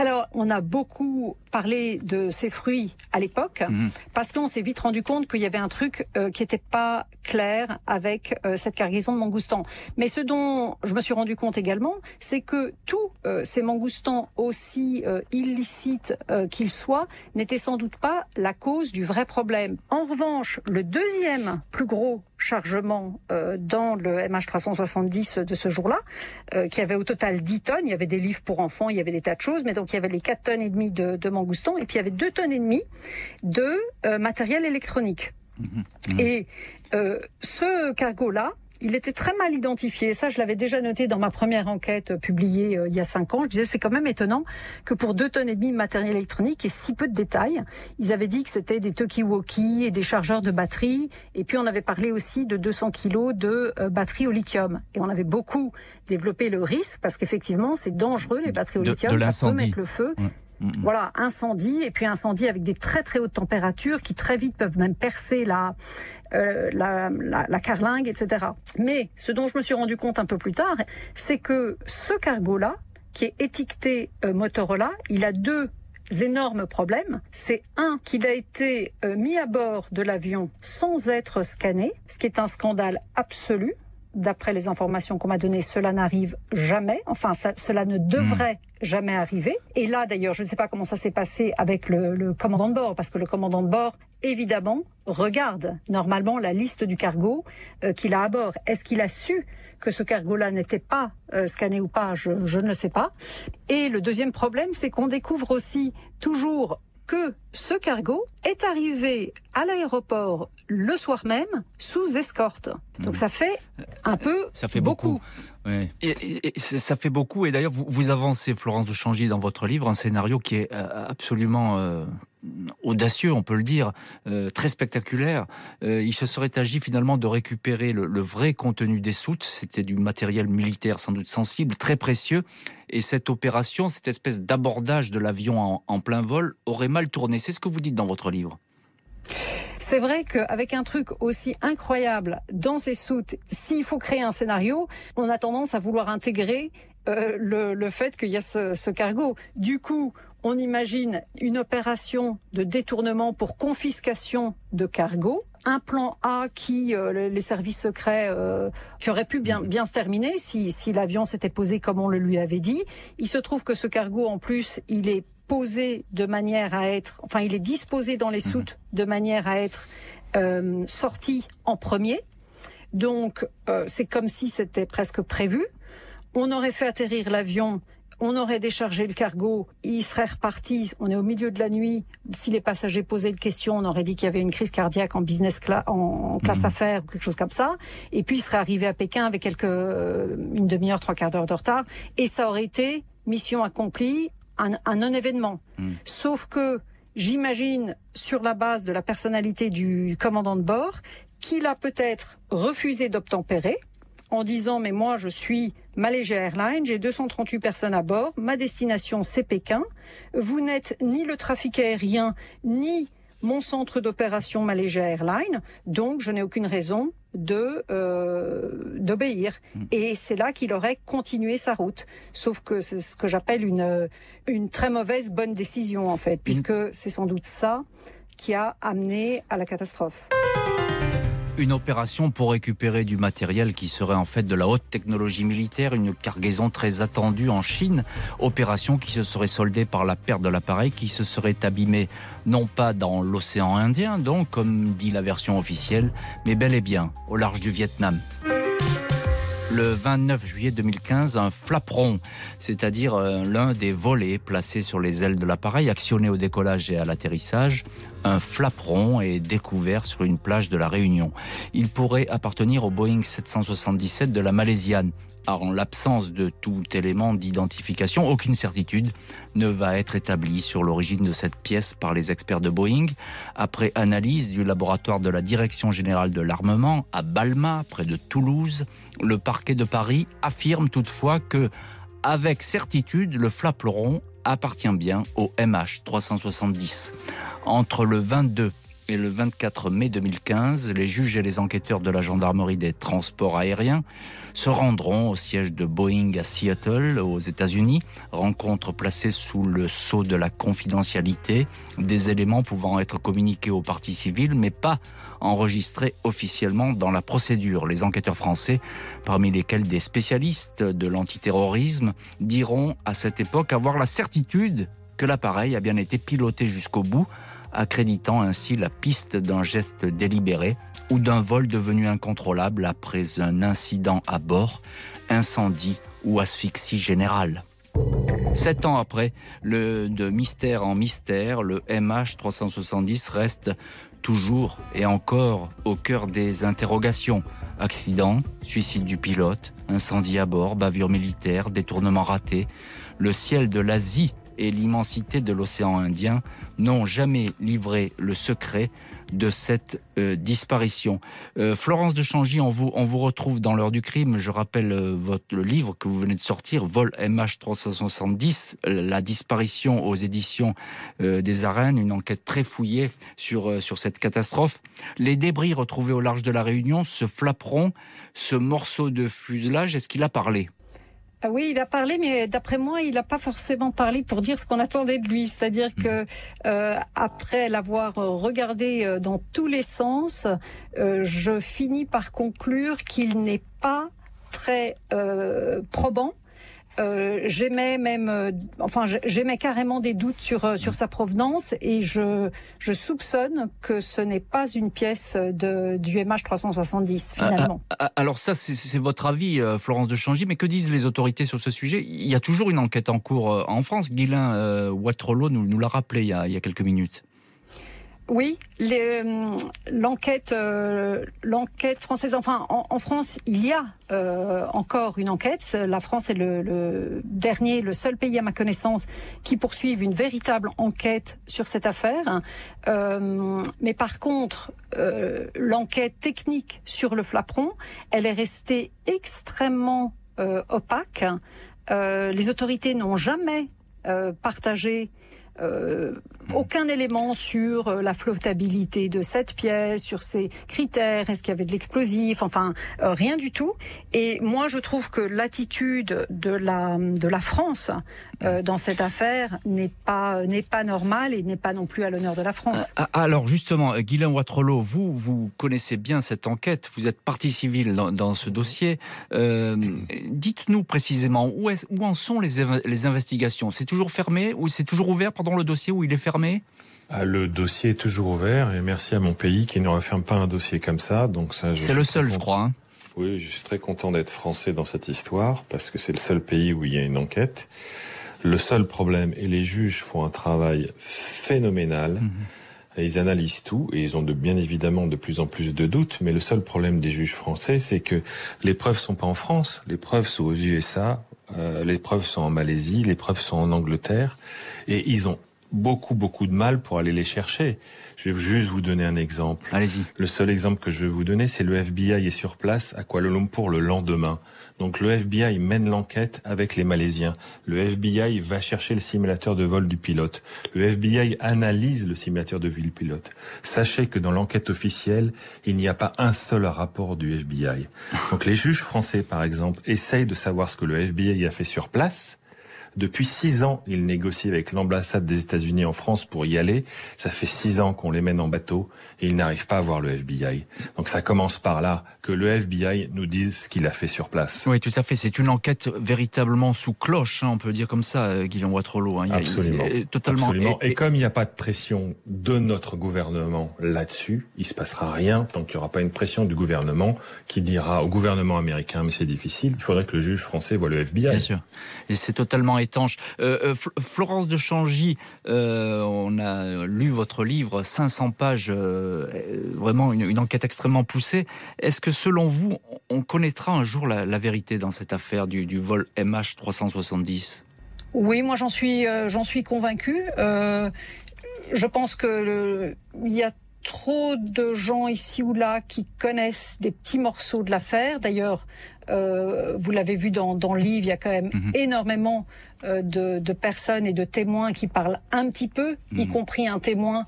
Alors, on a beaucoup parlé de ces fruits à l'époque, mhm. parce qu'on s'est vite rendu compte qu'il y avait un truc euh, qui n'était pas clair avec euh, cette cargaison de mangoustans. Mais ce dont je me suis rendu compte également, c'est que tous euh, ces mangoustans, aussi illicites qu'ils soient, n'étaient sans doute pas la cause du vrai problème. En revanche, le deuxième plus gros chargement euh, dans le MH370 de ce jour-là, euh, qui avait au total 10 tonnes. Il y avait des livres pour enfants, il y avait des tas de choses, mais donc il y avait les 4 tonnes et demie de, de mangoustans, et puis il y avait 2 tonnes et demie de euh, matériel électronique. Mmh, mmh. Et ce cargo-là, il était très mal identifié. Ça, je l'avais déjà noté dans ma première enquête publiée euh, il y a cinq ans. Je disais, c'est quand même étonnant que pour deux tonnes et demie de matériel électronique et si peu de détails, ils avaient dit que c'était des Tokiwoki et des chargeurs de batterie. Et puis, on avait parlé aussi de 200 kilos de euh, batteries au lithium. Et on avait beaucoup développé le risque parce qu'effectivement, c'est dangereux, les batteries au lithium. ça peut mettre le feu. Voilà, incendie, et puis incendie avec des très très hautes températures qui très vite peuvent même percer la, euh, la, la, carlingue, etc. Mais ce dont je me suis rendu compte un peu plus tard, c'est que ce cargo-là, qui est étiqueté euh, Motorola, il a deux énormes problèmes. C'est un, qu'il a été euh, mis à bord de l'avion sans être scanné, ce qui est un scandale absolu d'après les informations qu'on m'a données, cela n'arrive jamais. Enfin, cela ne devrait jamais arriver. Et là, d'ailleurs, je ne sais pas comment ça s'est passé avec le, commandant de bord, parce que le commandant de bord, évidemment, regarde normalement la liste du cargo euh, qu'il a à bord. Est-ce qu'il a su que ce cargo-là n'était pas euh, scanné ou pas? Je, je ne sais pas. Et le deuxième problème, c'est qu'on découvre aussi toujours que ce cargo est arrivé à l'aéroport le soir même sous escorte. Donc ça fait un peu ça fait beaucoup. Et, ça fait beaucoup. Et d'ailleurs, vous, avancez, Florence de Changy, dans votre livre, un scénario qui est euh, absolument euh, audacieux, on peut le dire, euh, très spectaculaire. il se serait agi finalement de récupérer le, vrai contenu des soutes. C'était du matériel militaire sans doute sensible, très précieux. Et cette opération, cette espèce d'abordage de l'avion en plein vol, aurait mal tourné. C'est ce que vous dites dans votre livre. C'est vrai qu'avec un truc aussi incroyable dans ces soutes, s'il faut créer un scénario, on a tendance à vouloir intégrer euh, le, fait qu'il y a ce, cargo. Du coup, on imagine une opération de détournement pour confiscation de cargo. Un plan A qui, euh, les services secrets, euh, qui aurait pu bien, bien se terminer si, si l'avion s'était posé comme on le lui avait dit. Il se trouve que ce cargo, en plus, il est posé de manière à être, enfin, il est disposé dans les mhm. soutes de manière à être euh, sorti en premier. Donc, euh, c'est comme si c'était presque prévu. On aurait fait atterrir l'avion, on aurait déchargé le cargo, il serait reparti. On est au milieu de la nuit. Si les passagers posaient une question, on aurait dit qu'il y avait une crise cardiaque en business class, en classe mhm. affaires ou quelque chose comme ça. Et puis, il serait arrivé à Pékin avec quelques euh, une demi-heure, trois quarts d'heure de retard. Et ça aurait été mission accomplie un, non-événement. Hmm. Sauf que j'imagine, sur la base de la personnalité du commandant de bord, qu'il a peut-être refusé d'obtempérer en disant mais moi je suis Malaysia Airlines, j'ai 238 personnes à bord, ma destination c'est Pékin, vous n'êtes ni le trafic aérien ni mon centre d'opération Malaysia Airlines, donc je n'ai aucune raison de euh, d'obéir. Hmm. Et c'est là qu'il aurait continué sa route. Sauf que c'est ce que j'appelle une une très mauvaise bonne décision en fait, puisque c'est sans doute ça qui a amené à la catastrophe une opération pour récupérer du matériel qui serait en fait de la haute technologie militaire, une cargaison très attendue en Chine, opération qui se serait soldée par la perte de l'appareil qui se serait abîmé non pas dans l'océan Indien, donc comme dit la version officielle, mais bel et bien au large du Vietnam le 29 juillet 2015 un flaperon, c'est-à-dire euh, l'un des volets placés sur les ailes de l'appareil, actionné au décollage et à l'atterrissage. Un flaperon est découvert sur une plage de la Réunion. Il pourrait appartenir au Boeing 777 de la Malaisiane, en l'absence de tout élément d'identification, aucune certitude ne va être établie sur l'origine de cette pièce par les experts de Boeing. Après analyse du laboratoire de la Direction générale de l'armement à Balma, près de Toulouse, le parquet de Paris affirme toutefois que, avec certitude, le flaperon appartient bien au MH 370. Entre le 22 et le 24 mai 2015, les juges et les enquêteurs de la gendarmerie des transports aériens se rendront au siège de Boeing à Seattle, aux États-Unis, rencontre placée sous le sceau de la confidentialité, des éléments pouvant être communiqués aux parties civiles, mais pas enregistrés officiellement dans la procédure. Les enquêteurs français, parmi lesquels des spécialistes de l'antiterrorisme, diront à cette époque avoir la certitude que l'appareil a bien été piloté jusqu'au bout accréditant ainsi la piste d'un geste délibéré ou d'un vol devenu incontrôlable après un incident à bord, incendie ou asphyxie générale. Sept ans après, le, de mystère en mystère, le MH370 reste toujours et encore au cœur des interrogations. Accident, suicide du pilote, incendie à bord, bavure militaire, détournement raté. Le ciel de l'Asie et l'immensité de l'océan Indien n'ont jamais livré le secret de cette euh, disparition. Euh, Florence de Changy, on vous, on retrouve dans l'heure du crime. Je rappelle euh, votre le livre que vous venez de sortir, Vol MH370, la disparition aux éditions des arènes, une enquête très fouillée sur, sur cette catastrophe. Les débris retrouvés au large de la Réunion, ce flaperon, ce morceau de fuselage, est-ce qu'il a parlé? Oui, il a parlé, mais d'après moi, il n'a pas forcément parlé pour dire ce qu'on attendait de lui. C'est-à-dire que euh, après l'avoir regardé euh, dans tous les sens, euh, je finis par conclure qu'il n'est pas très probant euh, j'aimais même, euh, enfin, j'aimais carrément des doutes sur euh, sur sa provenance et je je soupçonne que ce n'est pas une pièce de du MH 370 finalement. Ah, ah, ah, alors ça, c'est votre avis, Florence de Changy, mais que disent les autorités sur ce sujet? Il y a toujours une enquête en cours en France. Guilain euh, nous, nous l'a rappelé il y, a, il y a quelques minutes. Oui, euh, l'enquête, euh, l'enquête française. Enfin, en, France, il y a euh, encore une enquête. La France est le, dernier, le seul pays à ma connaissance qui poursuive une véritable enquête sur cette affaire. mais par contre, l'enquête technique sur le flapron, elle est restée extrêmement opaque. les autorités n'ont jamais partagé euh, aucun élément sur euh, la flottabilité de cette pièce, sur ses critères, est-ce qu'il y avait de l'explosif, enfin euh, rien du tout. Et moi, je trouve que l'attitude de la France dans cette affaire n'est pas normale et n'est pas non plus à l'honneur de la France. Ah, ah, alors justement, Guylain Watrolo, vous vous connaissez bien cette enquête, vous êtes partie civile dans, ce dossier. Dites-nous précisément où, en sont les, investigations? C'est toujours fermé ou c'est toujours ouvert le dossier où il est fermé? Ah, le dossier est toujours ouvert et merci à mon pays qui ne referme pas un dossier comme ça. Donc ça, c'est le seul, je crois. Hein. Oui, je suis très content d'être français dans cette histoire parce que c'est le seul pays où il y a une enquête. Le seul problème, et les juges font un travail phénoménal. Mhm. ils analysent tout et ils ont de, bien évidemment de plus en plus de doutes. Mais le seul problème des juges français, c'est que les preuves sont pas en France. Les preuves sont aux USA, euh, les preuves sont en Malaisie, les preuves sont en Angleterre, et ils ont beaucoup beaucoup de mal pour aller les chercher. Je vais juste vous donner un exemple. Allez-y. Le seul exemple que je vais vous donner, c'est le FBI est sur place à Kuala Lumpur le lendemain. Donc le FBI mène l'enquête avec les Malaisiens. Le FBI va chercher le simulateur de vol du pilote. Le FBI analyse le simulateur de vol du pilote. Sachez que dans l'enquête officielle, il n'y a pas un seul rapport du FBI. Donc les juges français, par exemple, essayent de savoir ce que le FBI a fait sur place depuis six ans, ils négocient avec l'ambassade des États-Unis en France pour y aller. Ça fait six ans qu'on les mène en bateau et ils n'arrivent pas à voir le FBI. Donc ça commence par là, que le FBI nous dise ce qu'il a fait sur place. Oui, tout à fait. C'est une enquête véritablement sous cloche, hein, on peut dire comme ça, euh, Guillaume Watrolo. Hein. Absolument. totalement. Et, comme il n'y a pas de pression de notre gouvernement là-dessus, il se passera rien tant qu'il n'y aura pas une pression du gouvernement qui dira au gouvernement américain, mais c'est difficile, il faudrait que le juge français voit le FBI. Bien sûr. Et c'est totalement étanche. Euh, euh, Florence de Changy, on a lu votre livre, 500 pages euh, vraiment une, enquête extrêmement poussée. Est-ce que selon vous, on connaîtra un jour la, vérité dans cette affaire du, vol MH370 Oui, moi j'en suis, euh, j'en suis convaincu. Euh, je pense que il y a trop de gens ici ou là qui connaissent des petits morceaux de l'affaire. D'ailleurs, vous l'avez vu dans, dans, le livre, il y a quand même mhm. énormément de, personnes et de témoins qui parlent un petit peu, y mhm. compris un témoin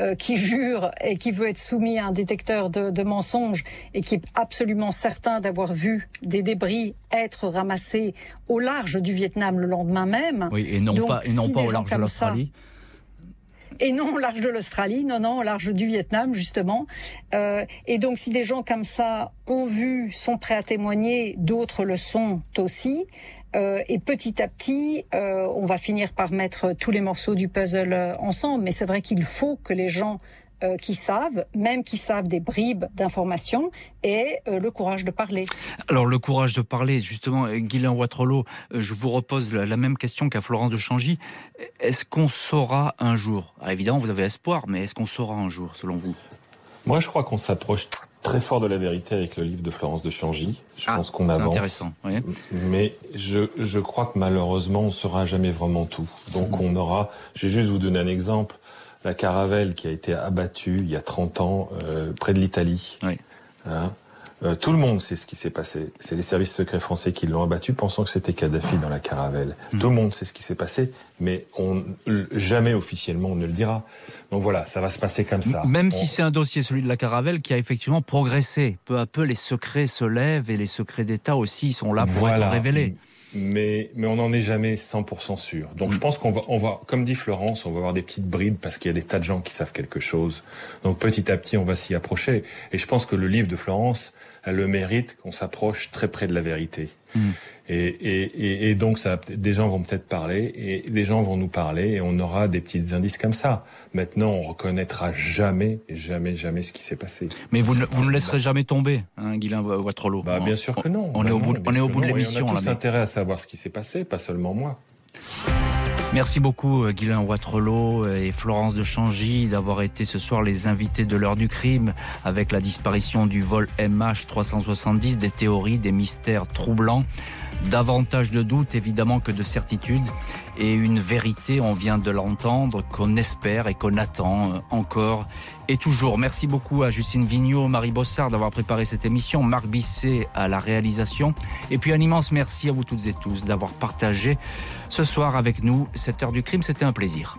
euh, qui jure et qui veut être soumis à un détecteur de, de mensonges et qui est absolument certain d'avoir vu des débris être ramassés au large du Vietnam le lendemain même. Oui, et non pas, et non pas au large de l'Australie. et non au large de l'Australie, non, non, au large du Vietnam, justement. Euh, et donc, si des gens comme ça ont vu, sont prêts à témoigner, d'autres le sont aussi. Euh, et petit à petit, euh, on va finir par mettre tous les morceaux du puzzle euh, ensemble. Mais c'est vrai qu'il faut que les gens qui savent, même qui savent des bribes d'informations, aient le courage de parler. Alors le courage de parler, justement, Guylain Watrolo, je vous repose la, même question qu'à Florence de Changy. Est-ce qu'on saura un jour? Évidemment, vous avez espoir, mais est-ce qu'on saura un jour, selon vous? Moi, je crois qu'on s'approche très fort de la vérité avec le livre de Florence de Changy. Je ah, pense qu'on avance. Intéressant. Oui. Mais je, je crois que malheureusement, on ne saura jamais vraiment tout. Donc, on aura. Je vais juste vous donner un exemple. La caravelle qui a été abattue il y a 30 ans euh, près de l'Italie. Oui. Hein euh, tout le monde sait ce qui s'est passé. C'est les services secrets français qui l'ont abattu, pensant que c'était Kadhafi dans la caravelle. Hmm. Tout le monde sait ce qui s'est passé, mais on, jamais officiellement on ne le dira. Donc voilà, ça va se passer comme ça. Même si c'est un dossier, celui de la caravelle, qui a effectivement progressé. Peu à peu, les secrets se lèvent et les secrets d'État aussi sont là pour être révélés. Mais, mais on n'en est jamais 100% sûr. Donc mm. je pense qu'on va, on va, comme dit Florence, on va avoir des petites brides parce qu'il y a des tas de gens qui savent quelque chose. Donc petit à petit, on va s'y approcher. Et je pense que le livre de Florence a le mérite qu'on s'approche très près de la vérité. Mm. Et, et, et, donc, ça, des gens vont peut-être parler, et des gens vont nous parler, et on aura des petits indices comme ça. Maintenant, on reconnaîtra jamais, jamais, jamais ce qui s'est passé. Mais vous ne, vous ne laisserez jamais tomber, hein, Guylain Watrolo Bah, bien sûr que non. On, est, au bout, on est au bout de l'émission. On a tous intérêt à savoir ce qui s'est passé, pas seulement moi. Merci beaucoup euh, Guylain Watrelot et Florence de Changy d'avoir été ce soir les invités de l'heure du crime avec la disparition du vol MH370, des théories, des mystères troublants davantage de doutes évidemment que de certitudes et une vérité, on vient de l'entendre, qu'on espère et qu'on attend euh, encore et toujours. Merci beaucoup à Justine Vignot, Marie Bossard d'avoir préparé cette émission, Marc Bisset à la réalisation et puis un immense merci à vous toutes et tous d'avoir partagé ce soir avec nous cette heure du crime, c'était un plaisir.